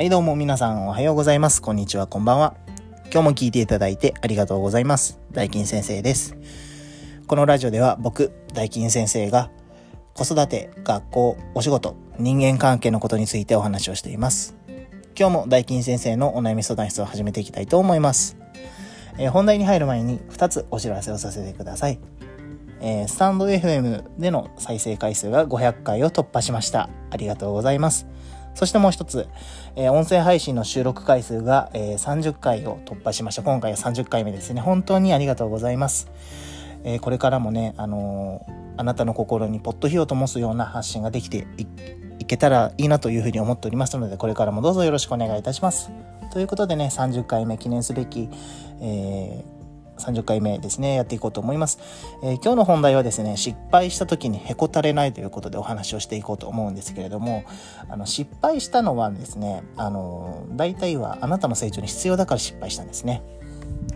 はい、どうも皆さんおはようございます。こんにちは、こんばんは。今日も聞いていただいてありがとうございます。大金先生です。このラジオでは僕、大金先生が子育て、学校、お仕事、人間関係のことについてお話をしています。今日も大金先生のお悩み相談室を始めていきたいと思います。えー本題に入る前に2つお知らせをさせてください。えースタンド FM での再生回数が500回を突破しました。ありがとうございます。そしてもう一つ、えー音声配信の収録回数が、えー30回を突破しました。今回は30回目ですね。本当にありがとうございます。えーこれからもね、あのーあなたの心にポッと火を灯すような発信ができていけたらいいなというふうに思っておりますので、これからもどうぞよろしくお願いいたします。ということでね、30回目記念すべき、えー30回目ですね、やっていこうと思います。えー今日の本題はですね、失敗した時にへこたれないということでお話をしていこうと思うんですけれども、あの、失敗したのはですね、あの、大体はあなたの成長に必要だから失敗したんですね。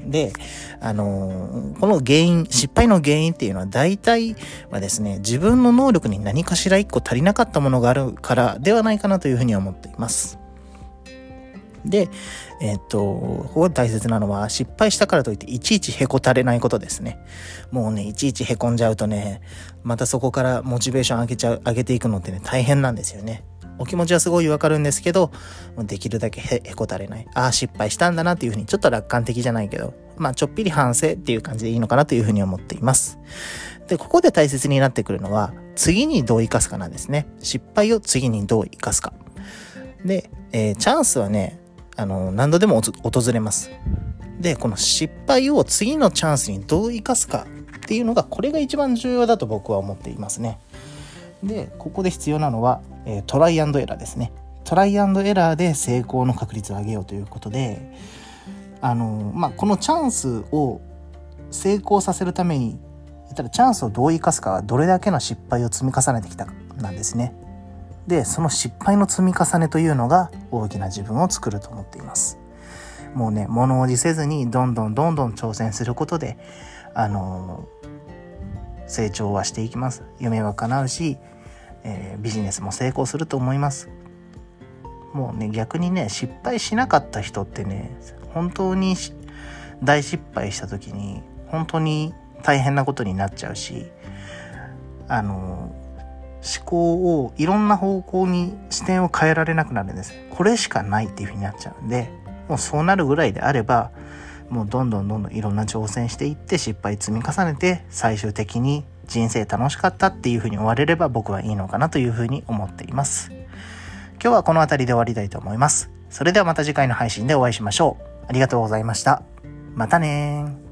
で、あのこの原因、失敗の原因っていうのは大体はですね、自分の能力に何かしら一個足りなかったものがあるからではないかなというふうに思っています。で、えっと、ここで大切なのは、失敗したからといって、いちいちへこたれないことですね。もうね、いちいちへこんじゃうとね、またそこからモチベーション上げちゃう、上げていくのってね、大変なんですよね。お気持ちはすごいわかるんですけど、できるだけへこたれない。ああ、失敗したんだなっていうふうに、ちょっと楽観的じゃないけど、まあ、ちょっぴり反省っていう感じでいいのかなというふうに思っています。で、ここで大切になってくるのは、次にどう生かすかなんですね。失敗を次にどう生かすか。で、えーチャンスはね、あの、何度でも訪れます。で、この失敗を次のチャンスにどう生かすかっていうのが、これが一番重要だと僕は思っていますね。で、ここで必要なのは、えトライアンドエラーですね。トライアンドエラーで成功の確率を上げようということで、あの、まあ、このチャンスを成功させるために、言ったらチャンスをどう生かすかはどれだけの失敗を積み重ねてきたかなんですね。で、その失敗の積み重ねというのが大きな自分を作ると思っています。もうね、物おじせずにどんどんどんどん挑戦することで、あの成長はしていきます。夢は叶うし、えービジネスも成功すると思います。もうね、逆にね、失敗しなかった人ってね、本当に大失敗した時に、本当に大変なことになっちゃうし、あの思考をいろんな方向に視点を変えられなくなるんです。これしかないっていう風になっちゃうんで、もうそうなるぐらいであれば、もうどんどんどんどんいろんな挑戦していって失敗積み重ねて最終的に人生楽しかったっていう風に終われれば僕はいいのかなという風に思っています。今日はこの辺りで終わりたいと思います。それではまた次回の配信でお会いしましょう。ありがとうございました。またねー。